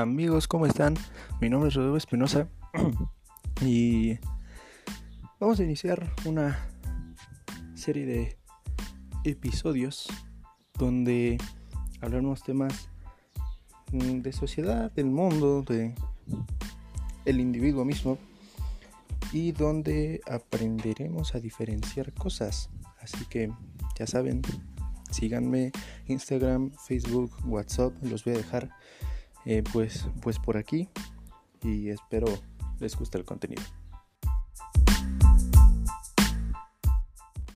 Amigos, ¿cómo están? Mi nombre es Rodrigo Espinosa y vamos a iniciar una serie de episodios donde hablaremos temas de sociedad, del mundo, de el individuo mismo y donde aprenderemos a diferenciar cosas. Así que ya saben, síganme Instagram, Facebook, WhatsApp, los voy a dejar eh, pues, pues por aquí y espero les guste el contenido.